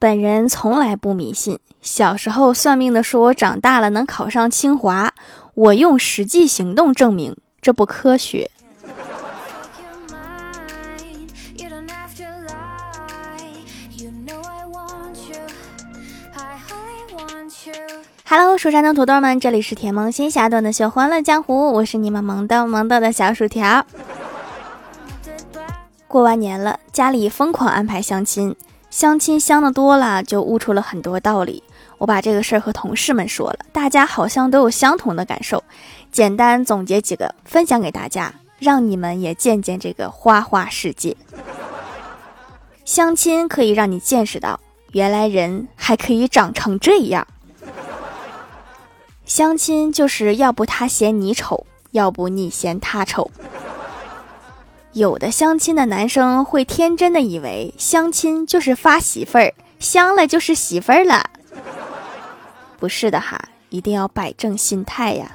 本人从来不迷信。小时候算命的说我长大了能考上清华，我用实际行动证明这不科学。Hello，蜀山的土豆们，这里是甜萌仙侠段的秀欢乐江湖，我是你们萌豆萌豆的小薯条。过完年了，家里疯狂安排相亲。相亲相的多了，就悟出了很多道理。我把这个事儿和同事们说了，大家好像都有相同的感受。简单总结几个，分享给大家，让你们也见见这个花花世界。相亲可以让你见识到，原来人还可以长成这样。相亲就是要不他嫌你丑，要不你嫌他丑。有的相亲的男生会天真的以为相亲就是发媳妇儿，相了就是媳妇儿了。不是的哈，一定要摆正心态呀。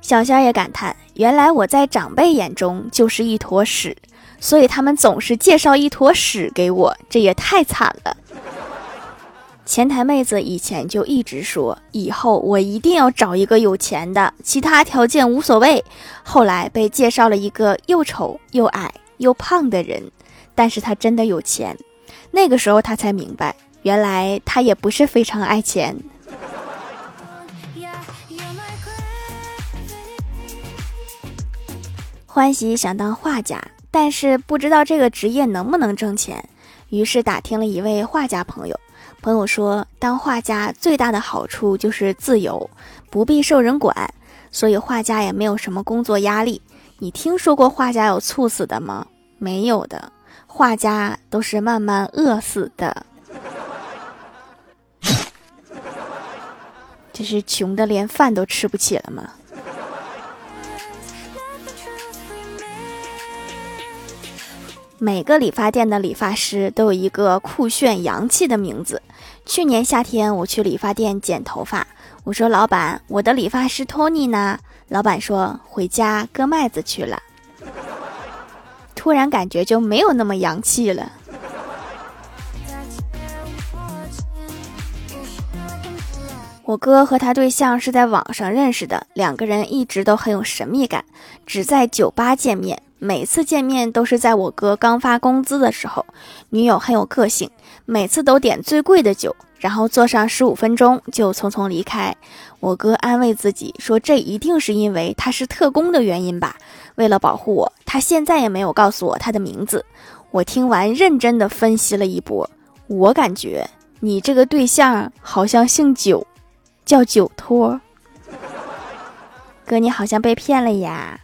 小仙也感叹，原来我在长辈眼中就是一坨屎，所以他们总是介绍一坨屎给我，这也太惨了。前台妹子以前就一直说，以后我一定要找一个有钱的，其他条件无所谓。后来被介绍了一个又丑又矮又胖的人，但是他真的有钱。那个时候他才明白，原来他也不是非常爱钱。欢喜想当画家，但是不知道这个职业能不能挣钱，于是打听了一位画家朋友。朋友说，当画家最大的好处就是自由，不必受人管，所以画家也没有什么工作压力。你听说过画家有猝死的吗？没有的，画家都是慢慢饿死的。这是穷的连饭都吃不起了吗？每个理发店的理发师都有一个酷炫洋气的名字。去年夏天，我去理发店剪头发，我说：“老板，我的理发师托尼呢？”老板说：“回家割麦子去了。”突然感觉就没有那么洋气了。我哥和他对象是在网上认识的，两个人一直都很有神秘感，只在酒吧见面。每次见面都是在我哥刚发工资的时候，女友很有个性，每次都点最贵的酒，然后坐上十五分钟就匆匆离开。我哥安慰自己说，这一定是因为他是特工的原因吧。为了保护我，他现在也没有告诉我他的名字。我听完认真的分析了一波，我感觉你这个对象好像姓九，叫酒托。哥，你好像被骗了呀。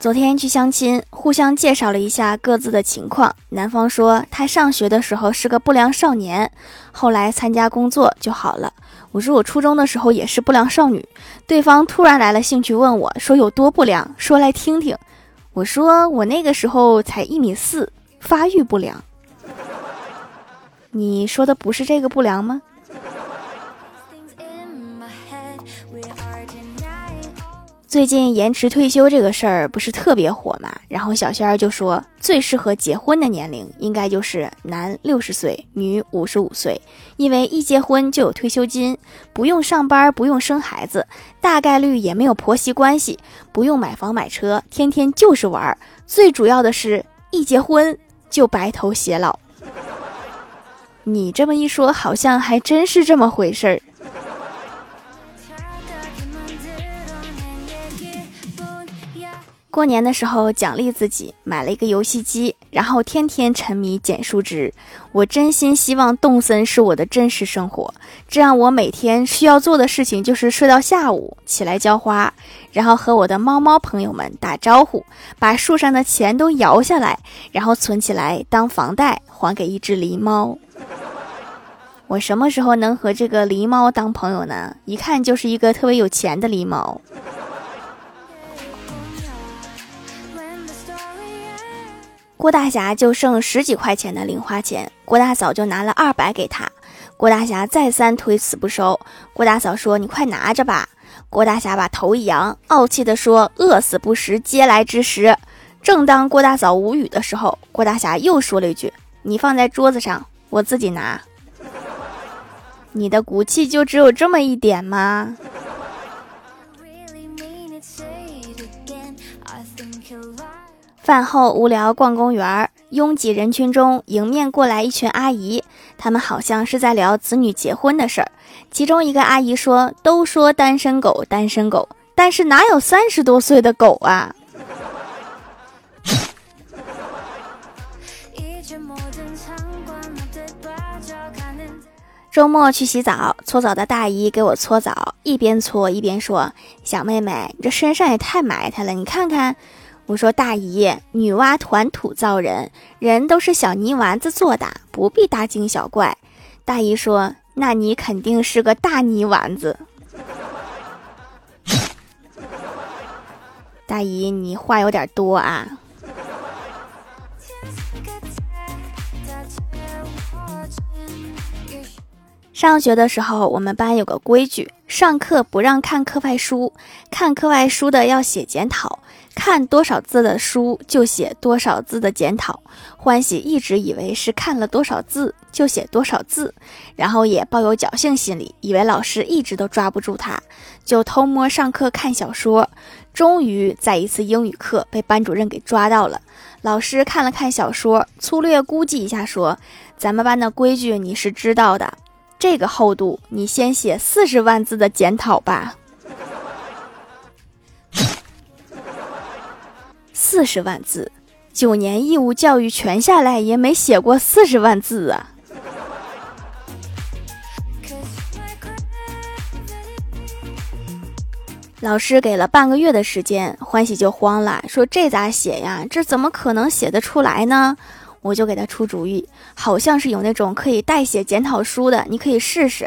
昨天去相亲，互相介绍了一下各自的情况。男方说他上学的时候是个不良少年，后来参加工作就好了。我说我初中的时候也是不良少女。对方突然来了兴趣，问我说有多不良，说来听听。我说我那个时候才一米四，发育不良。你说的不是这个不良吗？最近延迟退休这个事儿不是特别火嘛？然后小仙儿就说，最适合结婚的年龄应该就是男六十岁，女五十五岁，因为一结婚就有退休金，不用上班，不用生孩子，大概率也没有婆媳关系，不用买房买车，天天就是玩儿。最主要的是一结婚就白头偕老。你这么一说，好像还真是这么回事儿。过年的时候奖励自己买了一个游戏机，然后天天沉迷捡树枝。我真心希望动森是我的真实生活，这样我每天需要做的事情就是睡到下午起来浇花，然后和我的猫猫朋友们打招呼，把树上的钱都摇下来，然后存起来当房贷还给一只狸猫。我什么时候能和这个狸猫当朋友呢？一看就是一个特别有钱的狸猫。郭大侠就剩十几块钱的零花钱，郭大嫂就拿了二百给他。郭大侠再三推辞不收，郭大嫂说：“你快拿着吧。”郭大侠把头一扬，傲气地说：“饿死不食嗟来之食。”正当郭大嫂无语的时候，郭大侠又说了一句：“你放在桌子上，我自己拿。”你的骨气就只有这么一点吗？饭后无聊逛公园，拥挤人群中迎面过来一群阿姨，她们好像是在聊子女结婚的事儿。其中一个阿姨说：“都说单身狗，单身狗，但是哪有三十多岁的狗啊？”周末去洗澡，搓澡的大姨给我搓澡，一边搓一边说：“小妹妹，你这身上也太埋汰了，你看看。”我说：“大姨，女娲团土造人，人都是小泥丸子做的，不必大惊小怪。”大姨说：“那你肯定是个大泥丸子。”大姨，你话有点多啊。上学的时候，我们班有个规矩，上课不让看课外书，看课外书的要写检讨，看多少字的书就写多少字的检讨。欢喜一直以为是看了多少字就写多少字，然后也抱有侥幸心理，以为老师一直都抓不住他，就偷摸上课看小说。终于在一次英语课被班主任给抓到了，老师看了看小说，粗略估计一下说：“咱们班的规矩你是知道的。”这个厚度，你先写四十万字的检讨吧。四十万字，九年义务教育全下来也没写过四十万字啊！老师给了半个月的时间，欢喜就慌了，说这咋写呀？这怎么可能写得出来呢？我就给他出主意，好像是有那种可以代写检讨书的，你可以试试。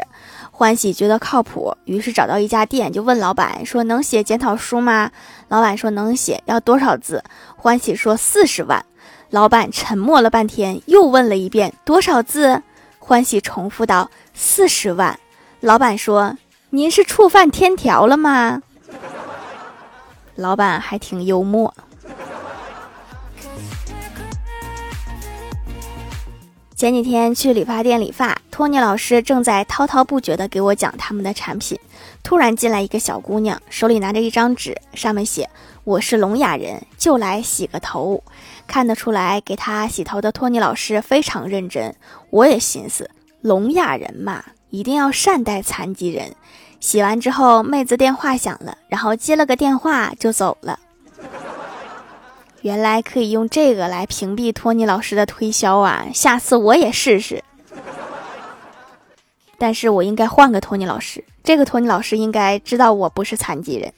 欢喜觉得靠谱，于是找到一家店，就问老板说：“能写检讨书吗？”老板说：“能写，要多少字？”欢喜说：“四十万。”老板沉默了半天，又问了一遍：“多少字？”欢喜重复道：“四十万。”老板说：“您是触犯天条了吗？”老板还挺幽默。前几天去理发店理发，托尼老师正在滔滔不绝地给我讲他们的产品，突然进来一个小姑娘，手里拿着一张纸，上面写：“我是聋哑人，就来洗个头。”看得出来，给她洗头的托尼老师非常认真。我也寻思，聋哑人嘛，一定要善待残疾人。洗完之后，妹子电话响了，然后接了个电话就走了。原来可以用这个来屏蔽托尼老师的推销啊！下次我也试试。但是我应该换个托尼老师，这个托尼老师应该知道我不是残疾人。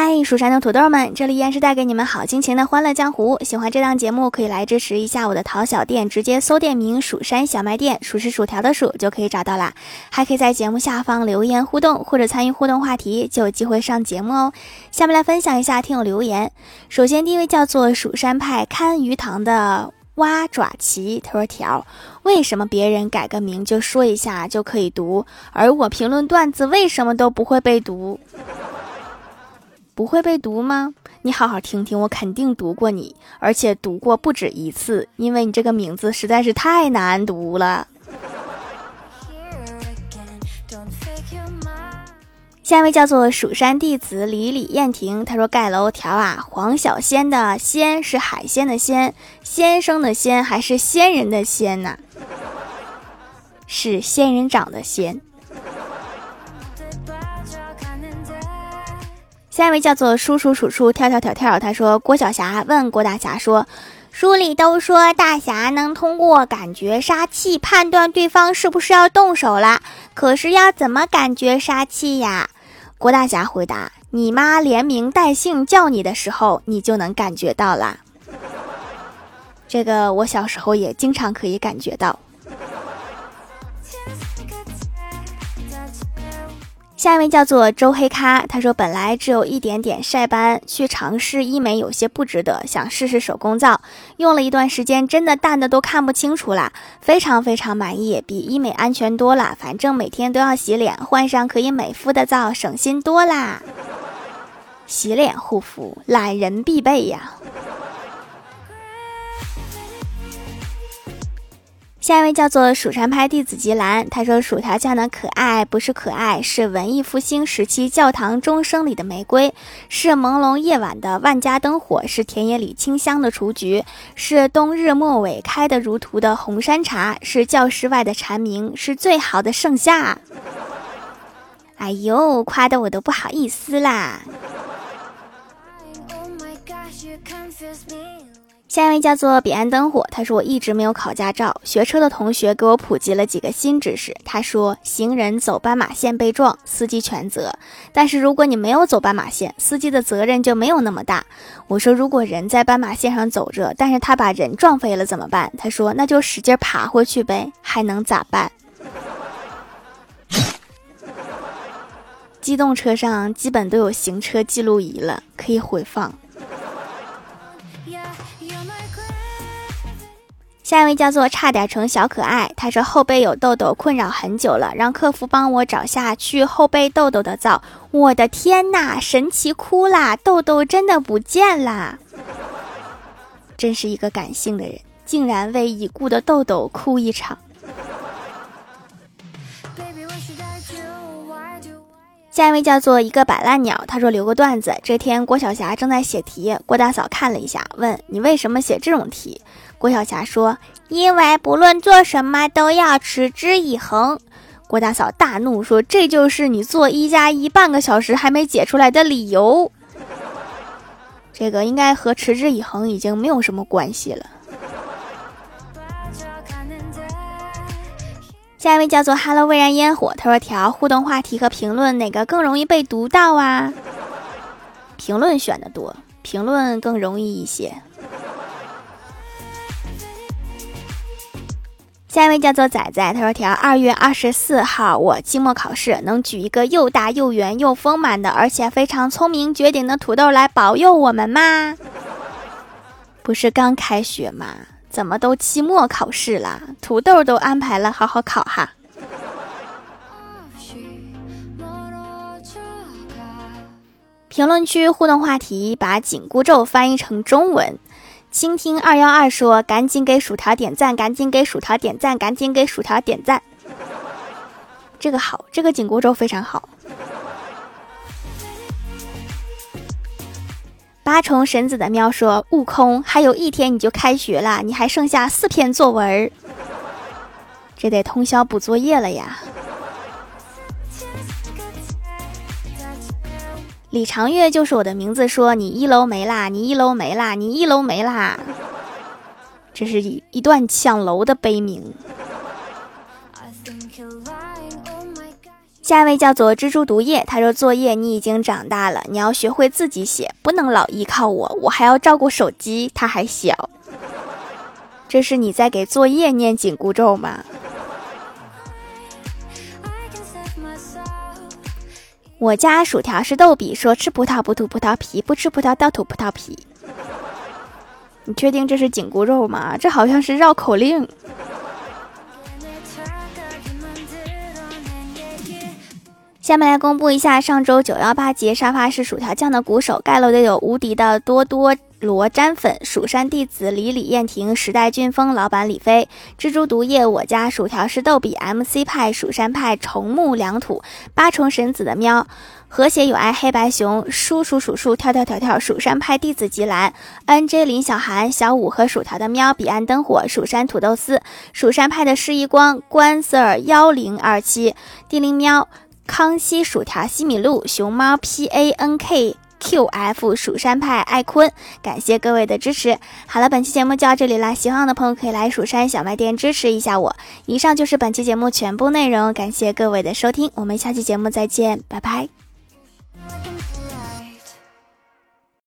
嗨，蜀山的土豆们，这里依然是带给你们好心情的欢乐江湖。喜欢这档节目，可以来支持一下我的淘小店，直接搜店名“蜀山小卖店”，数是薯条的数就可以找到啦。还可以在节目下方留言互动，或者参与互动话题，就有机会上节目哦。下面来分享一下听友留言。首先第一位叫做蜀山派看鱼塘的蛙爪旗，他说：“条，为什么别人改个名就说一下就可以读，而我评论段子为什么都不会被读？”不会被读吗？你好好听听，我肯定读过你，而且读过不止一次，因为你这个名字实在是太难读了。下一位叫做蜀山弟子李李燕婷，他说盖楼条啊，黄小仙的仙是海鲜的鲜，先生的仙还是仙人的仙呢？是仙人掌的仙。下一位叫做叔叔叔叔跳跳跳跳，他说郭晓霞问郭大侠说：“书里都说大侠能通过感觉杀气判断对方是不是要动手了，可是要怎么感觉杀气呀？”郭大侠回答：“你妈连名带姓叫你的时候，你就能感觉到啦。”这个我小时候也经常可以感觉到。下一位叫做周黑咖，他说本来只有一点点晒斑，去尝试医美有些不值得，想试试手工皂，用了一段时间，真的淡的都看不清楚啦，非常非常满意，比医美安全多了。反正每天都要洗脸，换上可以美肤的皂，省心多啦。洗脸护肤，懒人必备呀。下一位叫做蜀山派弟子吉兰，他说：“薯条酱的可爱不是可爱，是文艺复兴时期教堂钟声里的玫瑰，是朦胧夜晚的万家灯火，是田野里清香的雏菊，是冬日末尾开得如图的红山茶，是教室外的蝉鸣，是最好的盛夏。”哎呦，夸的我都不好意思啦。下一位叫做彼岸灯火，他说我一直没有考驾照，学车的同学给我普及了几个新知识。他说，行人走斑马线被撞，司机全责；但是如果你没有走斑马线，司机的责任就没有那么大。我说，如果人在斑马线上走着，但是他把人撞飞了怎么办？他说，那就使劲爬回去呗，还能咋办？机动车上基本都有行车记录仪了，可以回放。下一位叫做差点成小可爱，他说后背有痘痘困扰很久了，让客服帮我找下去后背痘痘的皂。我的天呐，神奇哭啦，痘痘真的不见啦！真是一个感性的人，竟然为已故的痘痘哭一场。下一位叫做一个摆烂鸟，他说留个段子。这天郭晓霞正在写题，郭大嫂看了一下，问你为什么写这种题？郭晓霞说：“因为不论做什么都要持之以恒。”郭大嫂大怒说：“这就是你做一加一半个小时还没解出来的理由。”这个应该和持之以恒已经没有什么关系了。下一位叫做 “Hello 未燃烟火”，他说：“条互动话题和评论哪个更容易被读到啊？”评论选的多，评论更容易一些。下一位叫做仔仔，他说：“条二月二十四号，我期末考试能举一个又大又圆又丰满的，而且非常聪明绝顶的土豆来保佑我们吗？不是刚开学吗？”怎么都期末考试了？土豆都安排了，好好考哈。评论区互动话题：把紧箍咒翻译成中文。倾听二幺二说：赶紧给薯条点赞，赶紧给薯条点赞，赶紧给薯条点赞。这个好，这个紧箍咒非常好。八重神子的喵说：“悟空，还有一天你就开学了，你还剩下四篇作文，这得通宵补作业了呀。”李长月就是我的名字，说：“你一楼没啦，你一楼没啦，你一楼没啦。”这是一一段抢楼的悲鸣。下一位叫做蜘蛛毒液，他说：“作业你已经长大了，你要学会自己写，不能老依靠我，我还要照顾手机，他还小。”这是你在给作业念紧箍咒吗？我家薯条是逗比，说吃葡萄不吐葡萄皮，不吃葡萄倒吐葡萄皮。你确定这是紧箍咒吗？这好像是绕口令。下面来公布一下上周九幺八节沙发是薯条酱的鼓手盖楼的有无敌的多多罗粘粉、蜀山弟子李李燕婷、时代俊峰、老板李飞、蜘蛛毒液、我家薯条是逗比、MC 派、蜀山派、重木良土、八重神子的喵、和谐有爱、黑白熊、叔叔数数、跳跳跳跳、蜀山派弟子吉兰、NJ 林小涵、小五和薯条的喵、彼岸灯火、蜀山土豆丝、蜀山派的施一光、关 Sir 幺零二七、地灵喵。康熙薯条、西米露、熊猫 P A N K Q F、蜀山派艾坤，感谢各位的支持。好了，本期节目就到这里啦，喜欢我的朋友可以来蜀山小卖店支持一下我。以上就是本期节目全部内容，感谢各位的收听，我们下期节目再见，拜拜。